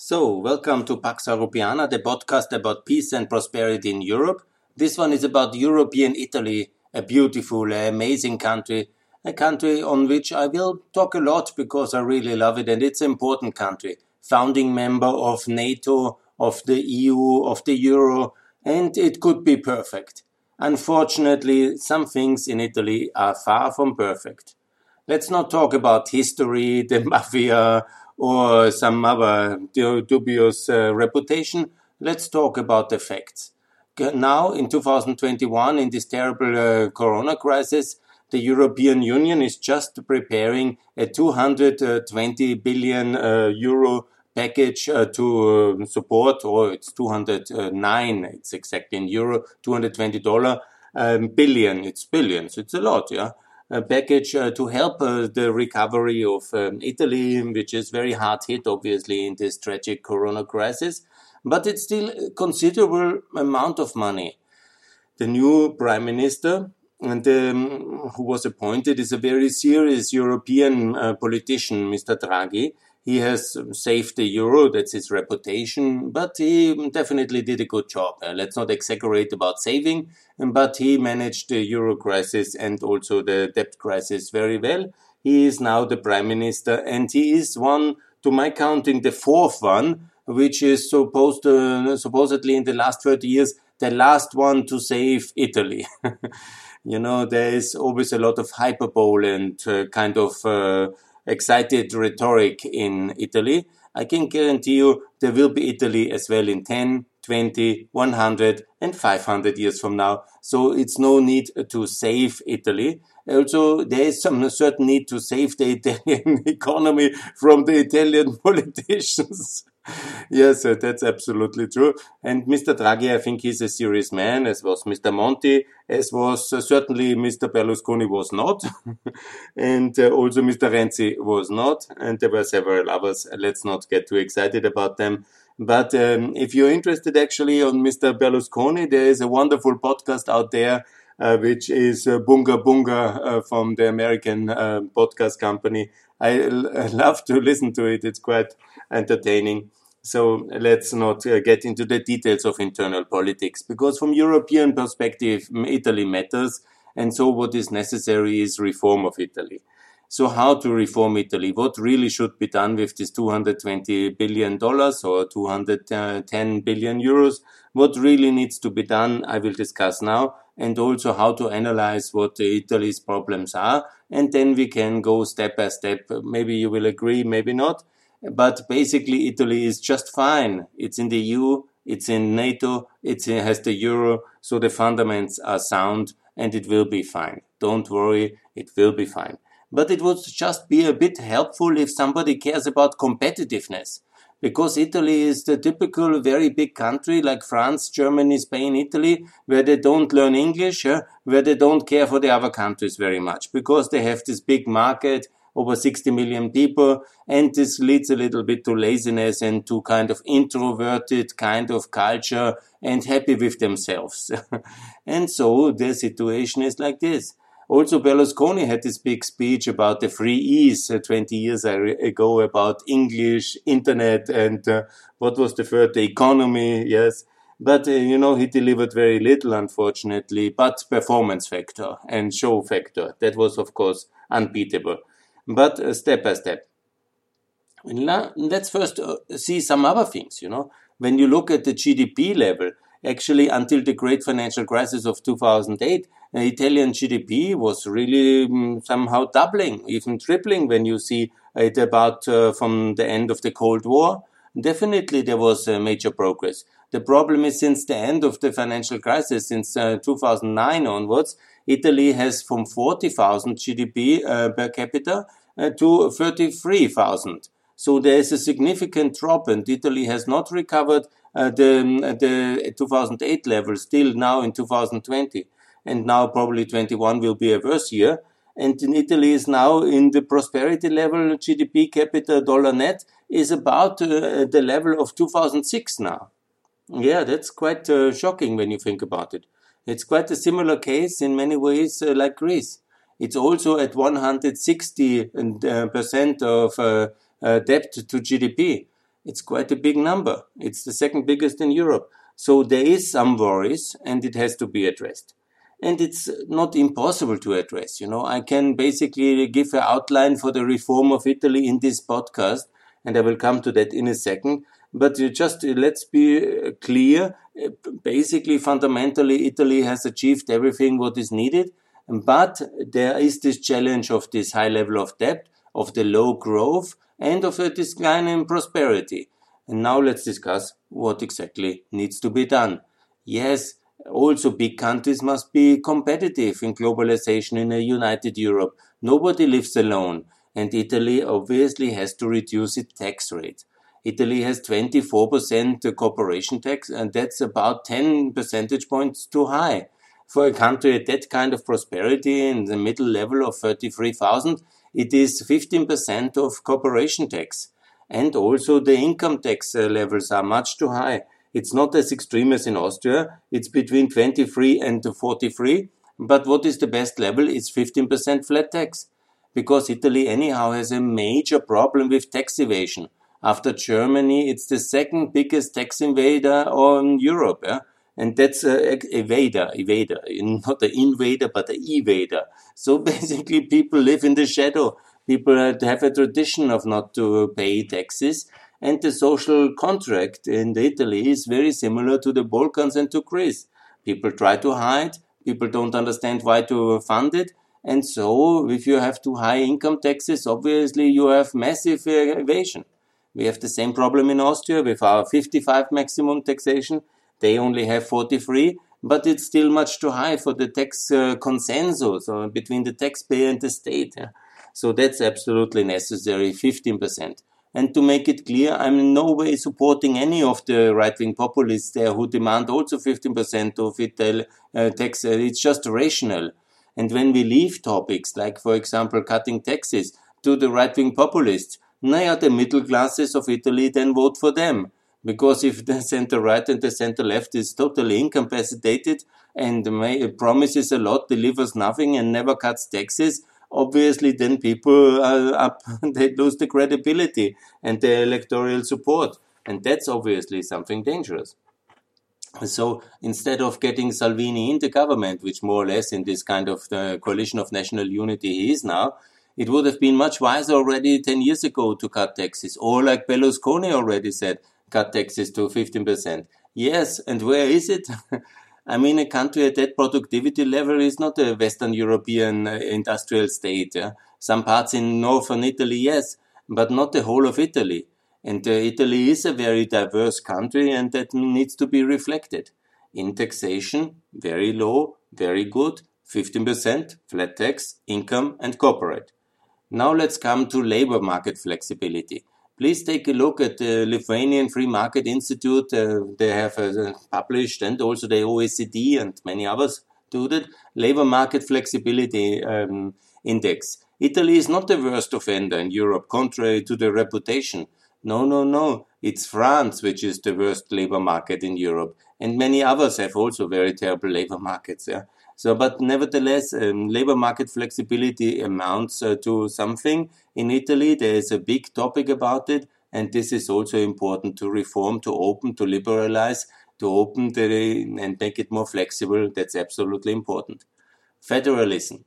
So, welcome to Pax Europiana, the podcast about peace and prosperity in Europe. This one is about European Italy, a beautiful, amazing country, a country on which I will talk a lot because I really love it and it's an important country. Founding member of NATO, of the EU, of the Euro, and it could be perfect. Unfortunately, some things in Italy are far from perfect. Let's not talk about history, the mafia, or some other dubious uh, reputation. Let's talk about the facts. Now, in 2021, in this terrible uh, corona crisis, the European Union is just preparing a 220 billion uh, euro package uh, to uh, support, or it's 209, it's exactly in euro, 220 dollar um, billion. It's billions. It's a lot, yeah package uh, to help uh, the recovery of um, Italy, which is very hard hit, obviously, in this tragic corona crisis. But it's still a considerable amount of money. The new prime minister and um, who was appointed is a very serious European uh, politician, Mr. Draghi, he has saved the euro, that's his reputation, but he definitely did a good job. Uh, let's not exaggerate about saving, but he managed the euro crisis and also the debt crisis very well. He is now the prime minister, and he is one, to my counting, the fourth one, which is supposed to, supposedly in the last 30 years, the last one to save Italy. you know, there is always a lot of hyperbole and uh, kind of uh, excited rhetoric in Italy, I can guarantee you there will be Italy as well in 10, 20, 100, and 500 years from now. So it's no need to save Italy. Also, there is some certain need to save the Italian economy from the Italian politicians. yes, uh, that's absolutely true. And Mr. Draghi, I think he's a serious man, as was Mr. Monti, as was uh, certainly Mr. Berlusconi was not, and uh, also Mr. Renzi was not, and there were several others. Let's not get too excited about them. But um, if you're interested actually on Mr. Berlusconi, there is a wonderful podcast out there. Uh, which is uh, Bunga Bunga uh, from the American uh, podcast company. I, I love to listen to it. It's quite entertaining. So let's not uh, get into the details of internal politics because from European perspective, Italy matters. And so what is necessary is reform of Italy. So how to reform Italy? What really should be done with this 220 billion dollars or 210 billion euros? What really needs to be done? I will discuss now and also how to analyze what Italy's problems are. And then we can go step by step. Maybe you will agree, maybe not but basically, Italy is just fine. It's in the EU, it's in NATO, it has the euro, so the fundamentals are sound and it will be fine. Don't worry, it will be fine. But it would just be a bit helpful if somebody cares about competitiveness. Because Italy is the typical very big country like France, Germany, Spain, Italy, where they don't learn English, eh, where they don't care for the other countries very much because they have this big market over 60 million people. And this leads a little bit to laziness and to kind of introverted kind of culture and happy with themselves. and so the situation is like this. Also, Berlusconi had this big speech about the free E's uh, 20 years ago about English, internet, and uh, what was the third? The economy, yes. But, uh, you know, he delivered very little, unfortunately, but performance factor and show factor. That was, of course, unbeatable but uh, step by step. Let's first uh, see some other things, you know. When you look at the GDP level, actually until the great financial crisis of 2008, uh, Italian GDP was really um, somehow doubling, even tripling when you see it about uh, from the end of the Cold War. Definitely there was major progress. The problem is since the end of the financial crisis, since uh, 2009 onwards, Italy has from 40,000 GDP uh, per capita to 33,000. So there is a significant drop, and Italy has not recovered uh, the, the 2008 level still now in 2020. And now probably 21 will be a worse year. And in Italy is now in the prosperity level, GDP capita dollar net is about uh, the level of 2006 now. Yeah, that's quite uh, shocking when you think about it. It's quite a similar case in many ways uh, like Greece. It's also at 160 uh, percent of uh, uh, debt to GDP. It's quite a big number. It's the second biggest in Europe. So there is some worries and it has to be addressed. And it's not impossible to address. You know, I can basically give an outline for the reform of Italy in this podcast, and I will come to that in a second. But just let's be clear. Basically, fundamentally, Italy has achieved everything what is needed. But there is this challenge of this high level of debt, of the low growth, and of a decline in prosperity. And now let's discuss what exactly needs to be done. Yes, also big countries must be competitive in globalization in a united Europe. Nobody lives alone. And Italy obviously has to reduce its tax rate. Italy has 24% corporation tax, and that's about 10 percentage points too high. For a country at that kind of prosperity in the middle level of 33,000, it is 15% of corporation tax. And also the income tax uh, levels are much too high. It's not as extreme as in Austria. It's between 23 and 43. But what is the best level? It's 15% flat tax. Because Italy anyhow has a major problem with tax evasion. After Germany, it's the second biggest tax invader on Europe. Yeah? And that's uh, a evader, evader, not the invader, but the evader. So basically people live in the shadow. People have a tradition of not to pay taxes and the social contract in Italy is very similar to the Balkans and to Greece. People try to hide, people don't understand why to fund it, and so if you have too high income taxes, obviously you have massive uh, evasion. We have the same problem in Austria with our 55 maximum taxation. They only have 43, but it's still much too high for the tax uh, consensus uh, between the taxpayer and the state. Yeah? So that's absolutely necessary, 15%. And to make it clear, I'm in no way supporting any of the right-wing populists there who demand also 15% of Ital uh, tax. Uh, it's just rational. And when we leave topics like, for example, cutting taxes to the right-wing populists, now the middle classes of Italy then vote for them. Because if the center right and the center left is totally incapacitated and promises a lot, delivers nothing, and never cuts taxes, obviously then people up, they lose the credibility and the electoral support. And that's obviously something dangerous. So instead of getting Salvini in the government, which more or less in this kind of the coalition of national unity he is now, it would have been much wiser already 10 years ago to cut taxes. Or like Berlusconi already said, cut taxes to 15%. Yes, and where is it? I mean, a country at that productivity level is not a Western European uh, industrial state. Yeah? Some parts in northern Italy, yes, but not the whole of Italy. And uh, Italy is a very diverse country, and that needs to be reflected. In taxation, very low, very good, 15% flat tax, income, and corporate. Now let's come to labor market flexibility please take a look at the Lithuanian Free Market Institute. Uh, they have uh, published, and also the OECD and many others do that, labor market flexibility um, index. Italy is not the worst offender in Europe, contrary to the reputation. No, no, no. It's France which is the worst labor market in Europe. And many others have also very terrible labor markets. Yeah? So, but nevertheless, um, labor market flexibility amounts uh, to something. In Italy, there is a big topic about it, and this is also important to reform, to open, to liberalize, to open the, and make it more flexible. That's absolutely important. Federalism.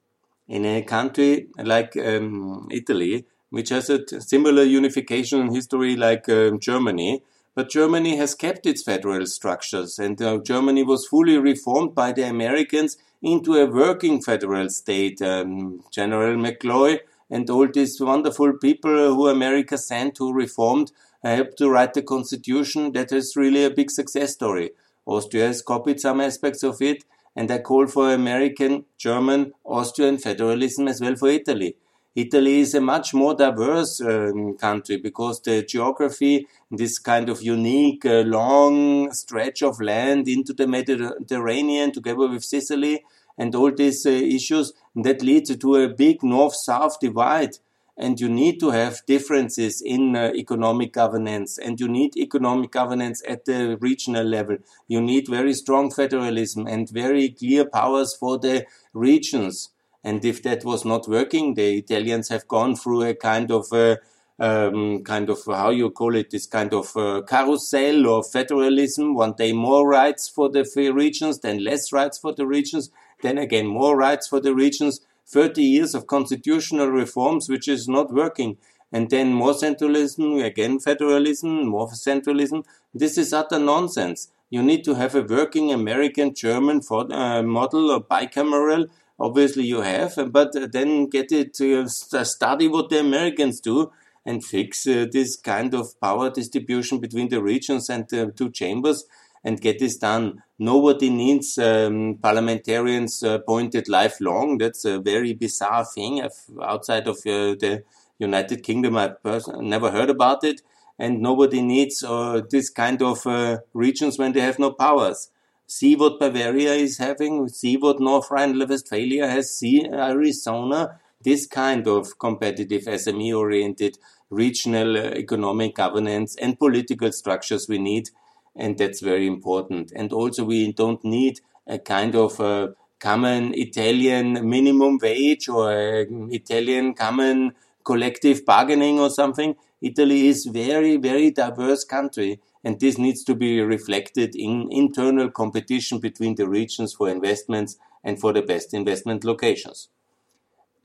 In a country like um, Italy, which has a similar unification history like um, Germany, but Germany has kept its federal structures, and uh, Germany was fully reformed by the Americans into a working federal state. Um, General McCloy and all these wonderful people who America sent who reformed helped to write the constitution. That is really a big success story. Austria has copied some aspects of it, and I call for American, German, Austrian federalism as well for Italy. Italy is a much more diverse um, country because the geography, this kind of unique uh, long stretch of land into the Mediterranean together with Sicily and all these uh, issues that leads to a big north-south divide. And you need to have differences in uh, economic governance and you need economic governance at the regional level. You need very strong federalism and very clear powers for the regions and if that was not working, the Italians have gone through a kind of a, um, kind of how you call it, this kind of uh, carousel or federalism. One day more rights for the regions, then less rights for the regions, then again more rights for the regions. 30 years of constitutional reforms, which is not working. And then more centralism, again federalism, more centralism. This is utter nonsense. You need to have a working American German uh, model or bicameral. Obviously, you have, but then get it to study what the Americans do and fix uh, this kind of power distribution between the regions and the two chambers and get this done. Nobody needs um, parliamentarians uh, appointed lifelong. That's a very bizarre thing. I've, outside of uh, the United Kingdom, I've never heard about it. And nobody needs uh, this kind of uh, regions when they have no powers. See what Bavaria is having. See what North Rhine-Westphalia has. See Arizona this kind of competitive SME oriented regional uh, economic governance and political structures we need. And that's very important. And also we don't need a kind of a common Italian minimum wage or Italian common collective bargaining or something. Italy is very, very diverse country. And this needs to be reflected in internal competition between the regions for investments and for the best investment locations.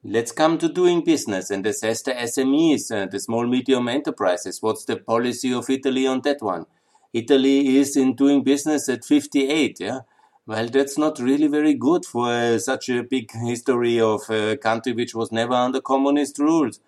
Let's come to doing business and assess the SMEs, uh, the small medium enterprises. What's the policy of Italy on that one? Italy is in doing business at 58, yeah? Well, that's not really very good for uh, such a big history of a country which was never under communist rules.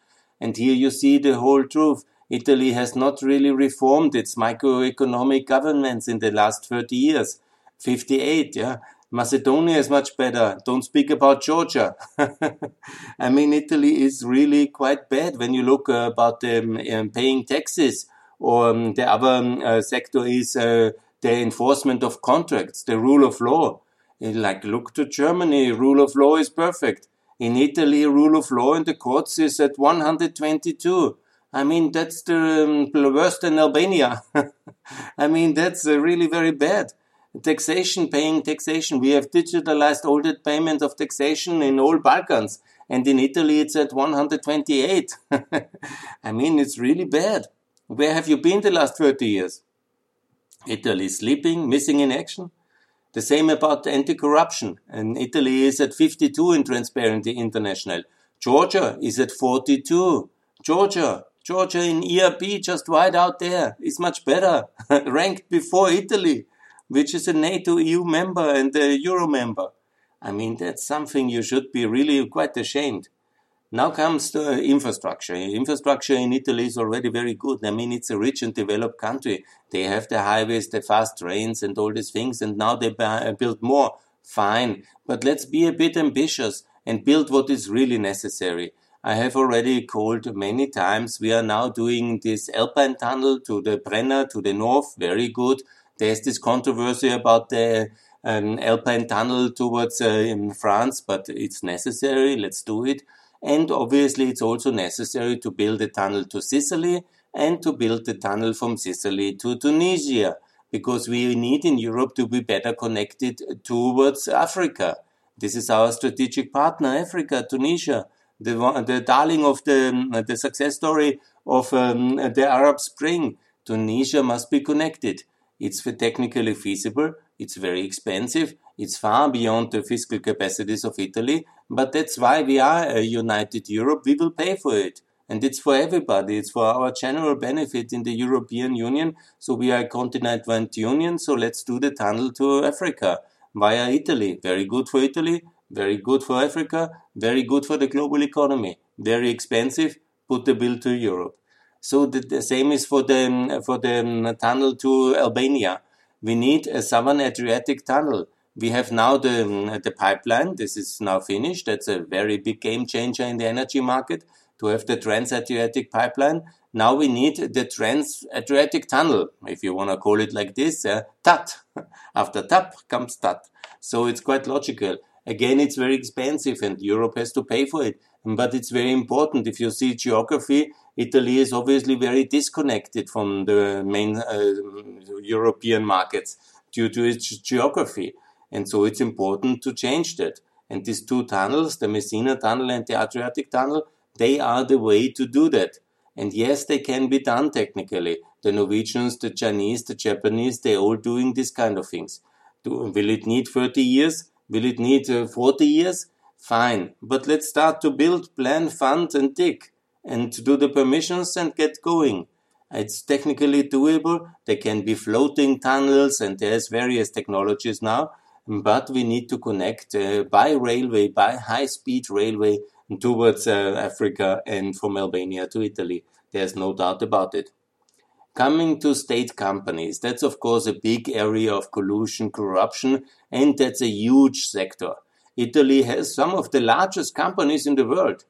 And here you see the whole truth. Italy has not really reformed its microeconomic governments in the last 30 years. 58, yeah? Macedonia is much better. Don't speak about Georgia. I mean, Italy is really quite bad when you look uh, about um, um, paying taxes. Or um, the other um, uh, sector is uh, the enforcement of contracts, the rule of law. Like, look to Germany, rule of law is perfect. In Italy, rule of law in the courts is at 122. I mean, that's the um, worse than Albania. I mean, that's uh, really very bad taxation, paying taxation. We have digitalized all the payments of taxation in all Balkans. And in Italy, it's at 128. I mean, it's really bad. Where have you been the last 30 years? Italy sleeping, missing in action. The same about anti-corruption. And Italy is at 52 in Transparency International. Georgia is at 42. Georgia, Georgia in ERP, just right out there, is much better, ranked before Italy which is a NATO EU member and a Euro member. I mean, that's something you should be really quite ashamed. Now comes the infrastructure. Infrastructure in Italy is already very good. I mean, it's a rich and developed country. They have the highways, the fast trains, and all these things, and now they build more. Fine. But let's be a bit ambitious and build what is really necessary. I have already called many times. We are now doing this Alpine tunnel to the Brenner to the north. Very good. There's this controversy about the um, Alpine tunnel towards uh, France, but it's necessary. Let's do it. And obviously, it's also necessary to build a tunnel to Sicily and to build the tunnel from Sicily to Tunisia, because we need in Europe to be better connected towards Africa. This is our strategic partner, Africa, Tunisia, the, the darling of the, the success story of um, the Arab Spring. Tunisia must be connected. It's technically feasible. It's very expensive. It's far beyond the fiscal capacities of Italy. But that's why we are a united Europe. We will pay for it. And it's for everybody. It's for our general benefit in the European Union. So we are a continent wide union. So let's do the tunnel to Africa via Italy. Very good for Italy. Very good for Africa. Very good for the global economy. Very expensive. Put the bill to Europe. So the, the same is for the um, for the um, tunnel to Albania. We need a southern Adriatic tunnel. We have now the um, the pipeline. This is now finished. That's a very big game changer in the energy market to have the Trans-Adriatic pipeline. Now we need the Trans-Adriatic tunnel, if you want to call it like this. Uh, TAT. After TAP comes TAT. So it's quite logical. Again, it's very expensive and Europe has to pay for it. But it's very important. If you see geography, Italy is obviously very disconnected from the main uh, European markets due to its geography. And so it's important to change that. And these two tunnels, the Messina tunnel and the Adriatic tunnel, they are the way to do that. And yes, they can be done technically. The Norwegians, the Chinese, the Japanese, they're all doing this kind of things. Do, will it need 30 years? Will it need uh, 40 years? Fine. But let's start to build, plan, fund, and dig, and do the permissions and get going. It's technically doable. There can be floating tunnels, and there's various technologies now. But we need to connect uh, by railway, by high speed railway towards uh, Africa and from Albania to Italy. There's no doubt about it. Coming to state companies, that's of course a big area of collusion, corruption, and that's a huge sector. Italy has some of the largest companies in the world.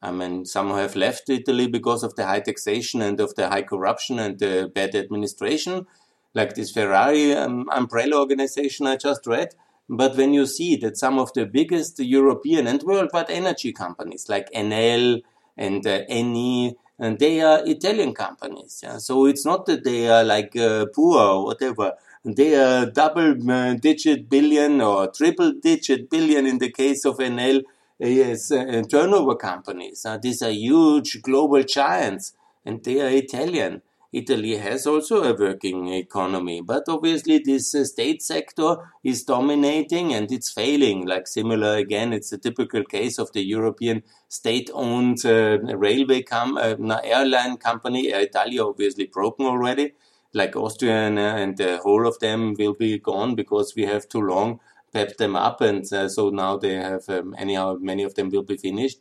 I mean, some have left Italy because of the high taxation and of the high corruption and the bad administration, like this Ferrari um, umbrella organization I just read. But when you see that some of the biggest European and worldwide energy companies like Enel and uh, Eni, and they are Italian companies. Yeah? So it's not that they are like uh, poor or whatever. They are double uh, digit billion or triple digit billion in the case of Enel yes, uh, turnover companies. Uh, these are huge global giants and they are Italian. Italy has also a working economy, but obviously this uh, state sector is dominating and it's failing. Like similar again, it's a typical case of the European state-owned uh, railway com- uh, airline company. Alitalia obviously broken already. Like Austrian uh, and the whole of them will be gone because we have too long pepped them up, and uh, so now they have um, anyhow many of them will be finished,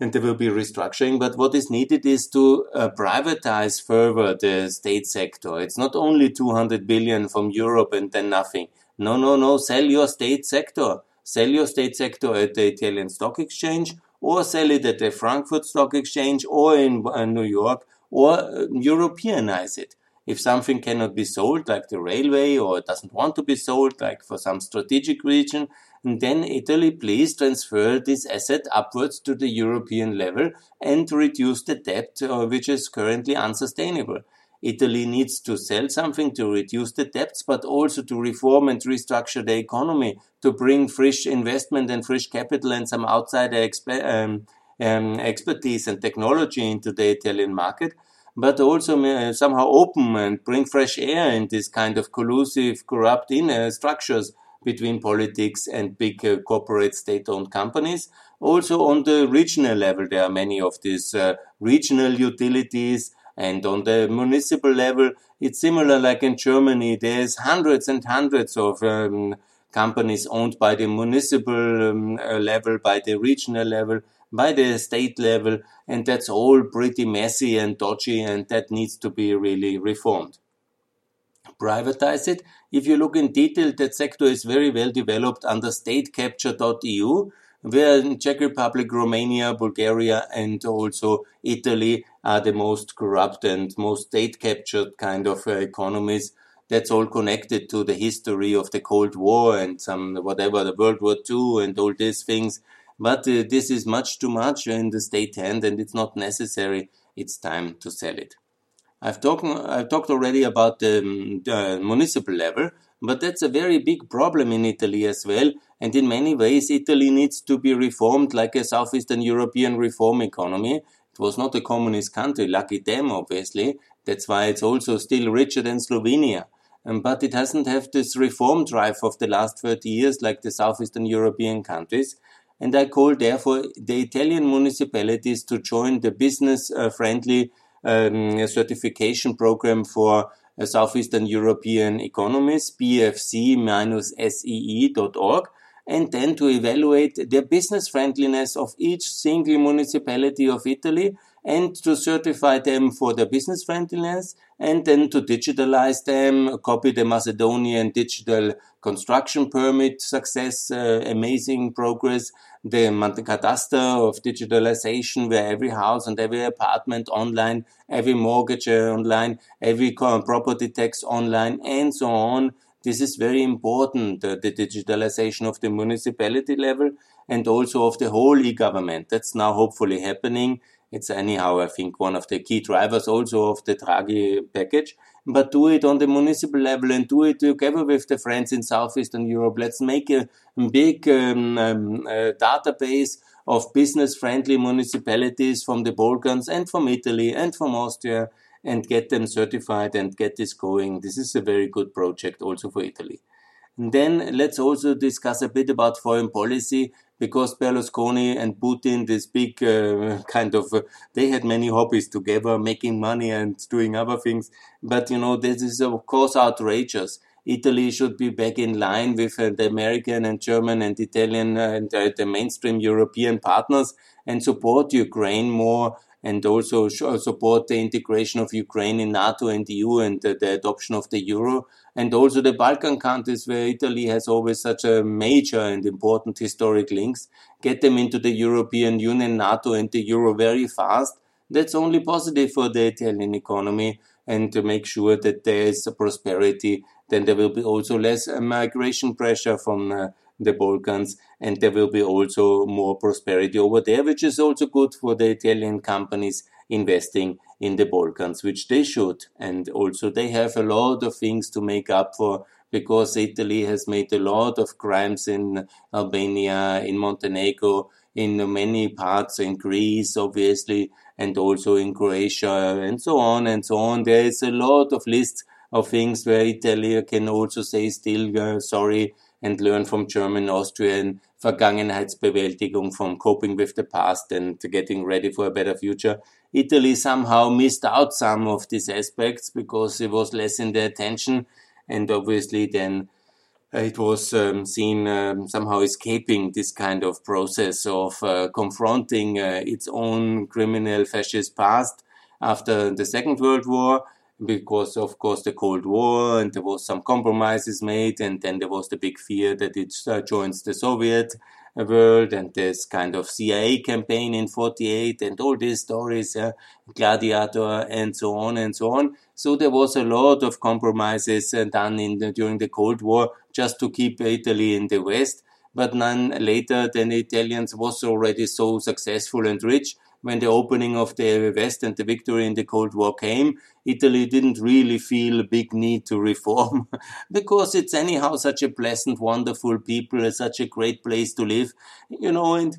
and there will be restructuring. But what is needed is to uh, privatize further the state sector. It's not only 200 billion from Europe and then nothing. No, no, no. Sell your state sector. Sell your state sector at the Italian Stock Exchange, or sell it at the Frankfurt Stock Exchange, or in uh, New York, or uh, Europeanize it if something cannot be sold, like the railway, or doesn't want to be sold, like for some strategic region, then Italy please transfer this asset upwards to the European level and reduce the debt, uh, which is currently unsustainable. Italy needs to sell something to reduce the debts, but also to reform and restructure the economy, to bring fresh investment and fresh capital and some outside exp- um, um, expertise and technology into the Italian market but also uh, somehow open and bring fresh air in this kind of collusive, corrupt inner structures between politics and big uh, corporate state-owned companies. Also on the regional level, there are many of these uh, regional utilities and on the municipal level, it's similar like in Germany. There's hundreds and hundreds of um, companies owned by the municipal um, uh, level, by the regional level, by the state level, and that's all pretty messy and dodgy, and that needs to be really reformed. Privatize it. If you look in detail, that sector is very well developed under statecapture.eu, where Czech Republic, Romania, Bulgaria, and also Italy are the most corrupt and most state captured kind of uh, economies. That's all connected to the history of the Cold War and some whatever the World War II and all these things but uh, this is much too much in the state hand and it's not necessary. It's time to sell it. I've talked, I've talked already about the, um, the municipal level, but that's a very big problem in Italy as well. And in many ways, Italy needs to be reformed like a Southeastern European reform economy. It was not a communist country, lucky them, obviously. That's why it's also still richer than Slovenia. Um, but it hasn't had this reform drive of the last 30 years like the Southeastern European countries and I call therefore the Italian municipalities to join the business uh, friendly um, certification program for uh, Southeastern European economies, bfc-see.org, and then to evaluate the business friendliness of each single municipality of Italy and to certify them for their business friendliness and then to digitalize them, copy the Macedonian digital construction permit success, uh, amazing progress, the cadastre of digitalization where every house and every apartment online, every mortgage online, every property tax online and so on. This is very important, uh, the digitalization of the municipality level and also of the whole e-government. That's now hopefully happening it's anyhow, I think, one of the key drivers also of the Draghi package. But do it on the municipal level and do it together with the friends in Southeastern Europe. Let's make a big um, um, uh, database of business friendly municipalities from the Balkans and from Italy and from Austria and get them certified and get this going. This is a very good project also for Italy. And then let's also discuss a bit about foreign policy because Berlusconi and Putin, this big uh, kind of, uh, they had many hobbies together, making money and doing other things. But, you know, this is of course outrageous. Italy should be back in line with uh, the American and German and Italian uh, and uh, the mainstream European partners and support Ukraine more and also support the integration of Ukraine in NATO and EU and the, the adoption of the euro and also the Balkan countries where Italy has always such a major and important historic links, get them into the European Union, NATO and the euro very fast. That's only positive for the Italian economy and to make sure that there is prosperity, then there will be also less migration pressure from uh, the Balkans, and there will be also more prosperity over there, which is also good for the Italian companies investing in the Balkans, which they should. And also they have a lot of things to make up for because Italy has made a lot of crimes in Albania, in Montenegro, in many parts in Greece, obviously, and also in Croatia, and so on and so on. There is a lot of lists of things where Italy can also say still uh, sorry and learn from German, Austrian Vergangenheitsbewältigung, from coping with the past and getting ready for a better future. Italy somehow missed out some of these aspects because it was less in the attention, and obviously then uh, it was um, seen um, somehow escaping this kind of process of uh, confronting uh, its own criminal fascist past after the Second World War because of course the Cold War and there was some compromises made and then there was the big fear that it uh, joins the Soviet world and this kind of CIA campaign in 48 and all these stories, uh, Gladiator and so on and so on. So there was a lot of compromises uh, done in the, during the Cold War just to keep Italy in the West. But none later than the Italians was already so successful and rich when the opening of the West and the victory in the Cold War came, Italy didn't really feel a big need to reform because it's anyhow such a pleasant, wonderful people, such a great place to live, you know, and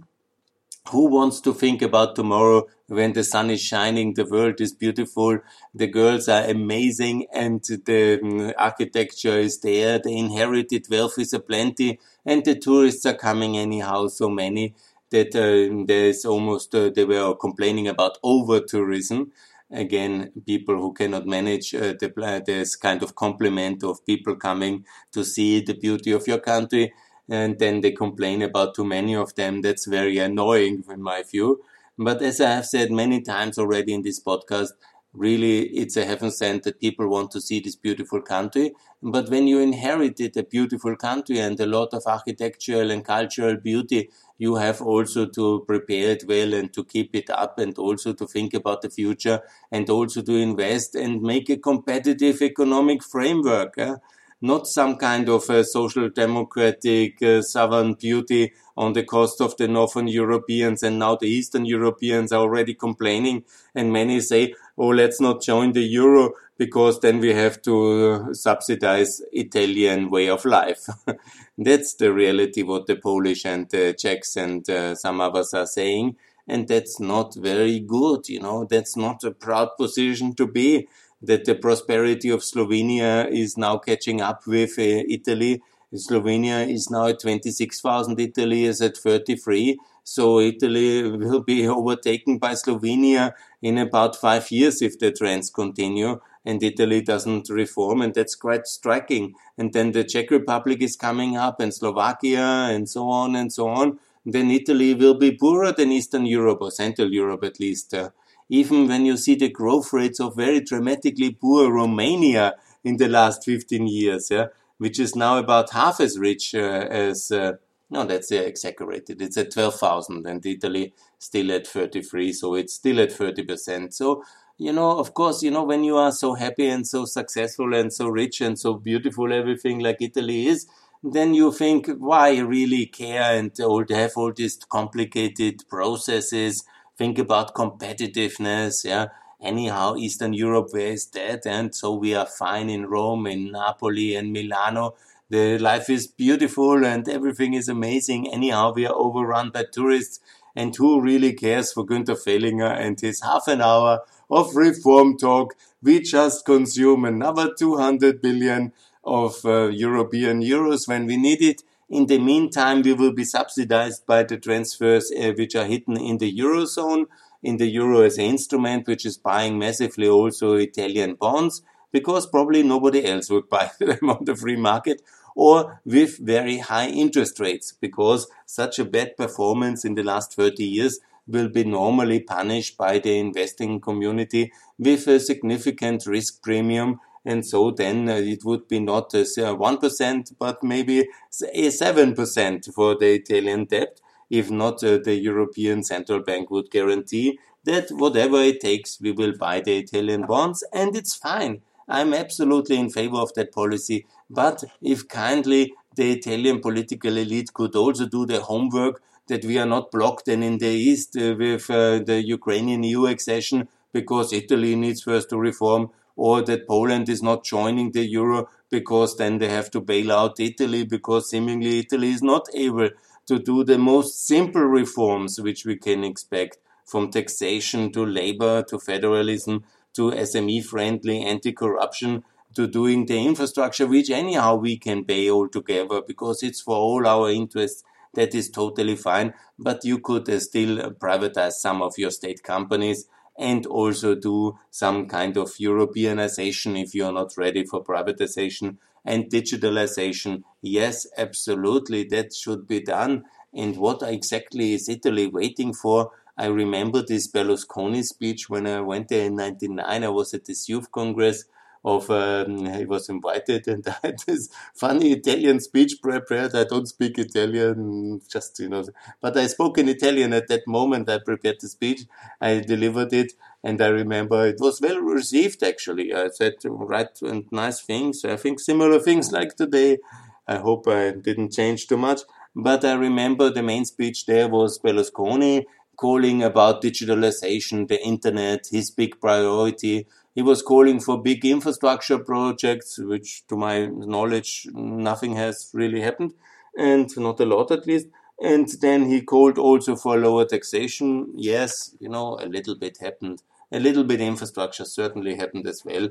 who wants to think about tomorrow when the sun is shining, the world is beautiful, the girls are amazing, and the um, architecture is there, the inherited wealth is aplenty, and the tourists are coming anyhow, so many that uh, there's almost uh, they were complaining about over tourism again people who cannot manage uh, the this kind of complement of people coming to see the beauty of your country and then they complain about too many of them. That's very annoying in my view. But as i have said many times already in this podcast really it's a heaven sent that people want to see this beautiful country. But when you inherited a beautiful country and a lot of architectural and cultural beauty, you have also to prepare it well and to keep it up and also to think about the future and also to invest and make a competitive economic framework. Eh? Not some kind of a social democratic uh, southern beauty on the cost of the northern Europeans and now the eastern Europeans are already complaining and many say, oh, let's not join the euro because then we have to subsidize Italian way of life. that's the reality what the Polish and the Czechs and uh, some others are saying. And that's not very good, you know, that's not a proud position to be that the prosperity of Slovenia is now catching up with uh, Italy. Slovenia is now at 26,000, Italy is at 33. So Italy will be overtaken by Slovenia in about five years if the trends continue and Italy doesn't reform, and that's quite striking. And then the Czech Republic is coming up, and Slovakia, and so on and so on. Then Italy will be poorer than Eastern Europe or Central Europe at least. Uh, even when you see the growth rates of very dramatically poor Romania in the last 15 years, yeah, which is now about half as rich uh, as uh, no, that's uh, exaggerated. It's at 12,000 and Italy still at 33, so it's still at 30%. So, you know, of course, you know, when you are so happy and so successful and so rich and so beautiful, everything like Italy is, then you think, why really care and all, have all these complicated processes? Think about competitiveness, yeah. Anyhow, Eastern Europe, where is that? And so we are fine in Rome, in Napoli, and Milano the life is beautiful and everything is amazing. Anyhow, we are overrun by tourists And who really cares for Günther Fehlinger and his half an hour of reform talk? We just consume another 200 billion of uh, European euros when we need it. In the meantime, we will be subsidized by the transfers uh, which are hidden in the Eurozone, in the Euro as an instrument, which is buying massively also Italian bonds, because probably nobody else would buy them on the free market or with very high interest rates, because such a bad performance in the last 30 years will be normally punished by the investing community with a significant risk premium and so then uh, it would be not a 1%, but maybe a 7% for the Italian debt, if not uh, the European Central Bank would guarantee that whatever it takes, we will buy the Italian bonds, and it's fine. I'm absolutely in favor of that policy. But if kindly the Italian political elite could also do their homework, that we are not blocked then in the east uh, with uh, the Ukrainian EU accession because Italy needs first to reform, or that Poland is not joining the euro because then they have to bail out Italy because seemingly Italy is not able to do the most simple reforms which we can expect from taxation to labor to federalism to SME friendly anti-corruption to doing the infrastructure, which anyhow we can pay all together because it's for all our interests. That is totally fine. But you could uh, still privatize some of your state companies and also do some kind of Europeanization if you're not ready for privatization and digitalization. Yes, absolutely, that should be done. And what exactly is Italy waiting for? I remember this Berlusconi speech when I went there in 99. I was at this youth congress of um, he was invited and I had this funny Italian speech prepared. I don't speak Italian, just you know, but I spoke in Italian at that moment. I prepared the speech, I delivered it, and I remember it was well received. Actually, I said right and nice things. I think similar things like today. I hope I didn't change too much. But I remember the main speech there was Berlusconi calling about digitalization, the internet, his big priority. He was calling for big infrastructure projects, which to my knowledge, nothing has really happened, and not a lot at least. And then he called also for lower taxation. Yes, you know, a little bit happened. A little bit infrastructure certainly happened as well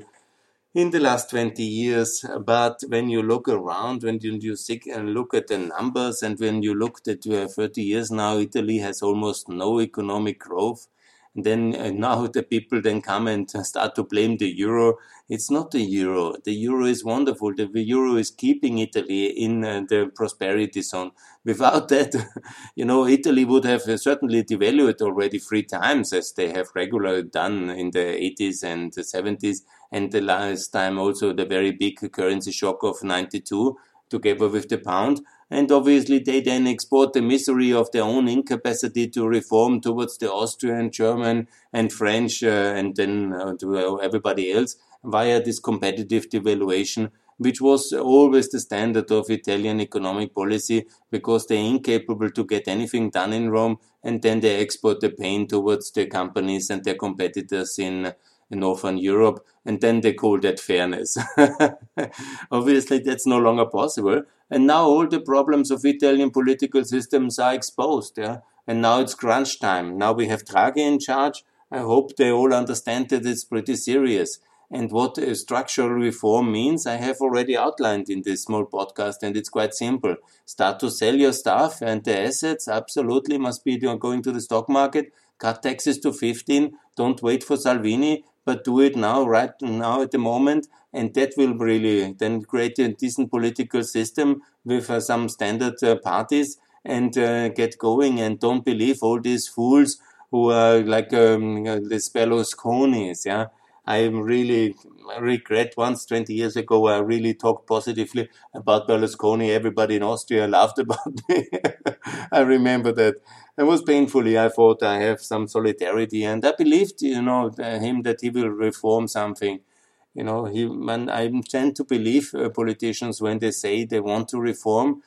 in the last 20 years. But when you look around, when you, you look at the numbers, and when you look that at have 30 years now, Italy has almost no economic growth. And then uh, now the people then come and start to blame the euro. It's not the euro. The euro is wonderful. The euro is keeping Italy in uh, the prosperity zone. Without that, you know, Italy would have uh, certainly devalued already three times as they have regularly done in the 80s and the 70s and the last time also the very big currency shock of 92 together with the pound. And obviously they then export the misery of their own incapacity to reform towards the Austrian, German and French uh, and then uh, to everybody else via this competitive devaluation which was always the standard of Italian economic policy because they're incapable to get anything done in Rome and then they export the pain towards their companies and their competitors in in Northern Europe, and then they call that fairness. Obviously, that's no longer possible. And now all the problems of Italian political systems are exposed. Yeah? And now it's crunch time. Now we have Draghi in charge. I hope they all understand that it's pretty serious. And what structural reform means, I have already outlined in this small podcast, and it's quite simple. Start to sell your stuff and the assets absolutely must be going to the stock market. Cut taxes to 15. Don't wait for Salvini but do it now, right now at the moment, and that will really then create a decent political system with uh, some standard uh, parties and uh, get going. And don't believe all these fools who are like um, this Berlusconi's, yeah. I really regret once 20 years ago I really talked positively about Berlusconi. Everybody in Austria laughed about me. I remember that. It was painfully. I thought I have some solidarity, and I believed, you know, him that he will reform something. You know, he. Man, I tend to believe uh, politicians when they say they want to reform.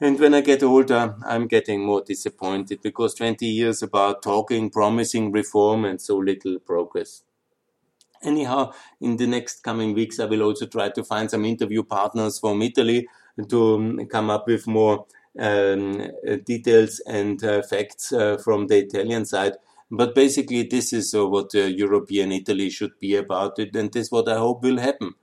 And when I get older, I'm getting more disappointed because 20 years about talking, promising reform, and so little progress. Anyhow, in the next coming weeks, I will also try to find some interview partners from Italy to um, come up with more um, details and uh, facts uh, from the Italian side. But basically, this is uh, what European Italy should be about it, and this is what I hope will happen.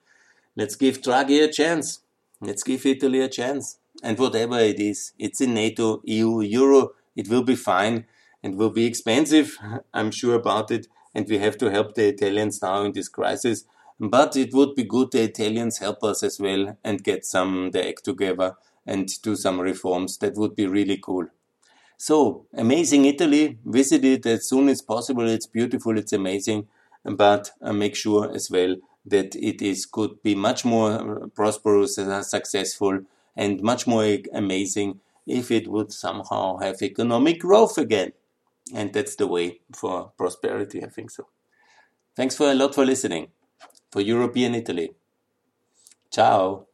Let's give Draghi a chance. Let's give Italy a chance. And whatever it is, it's in NATO, EU, Euro, it will be fine and will be expensive. I'm sure about it. And we have to help the Italians now in this crisis. But it would be good the Italians help us as well and get some the act together and do some reforms. That would be really cool. So amazing Italy. Visit it as soon as possible. It's beautiful. It's amazing. But uh, make sure as well that it is could be much more prosperous and successful and much more amazing if it would somehow have economic growth again. And that's the way for prosperity, I think so. Thanks for a lot for listening. For European Italy. Ciao.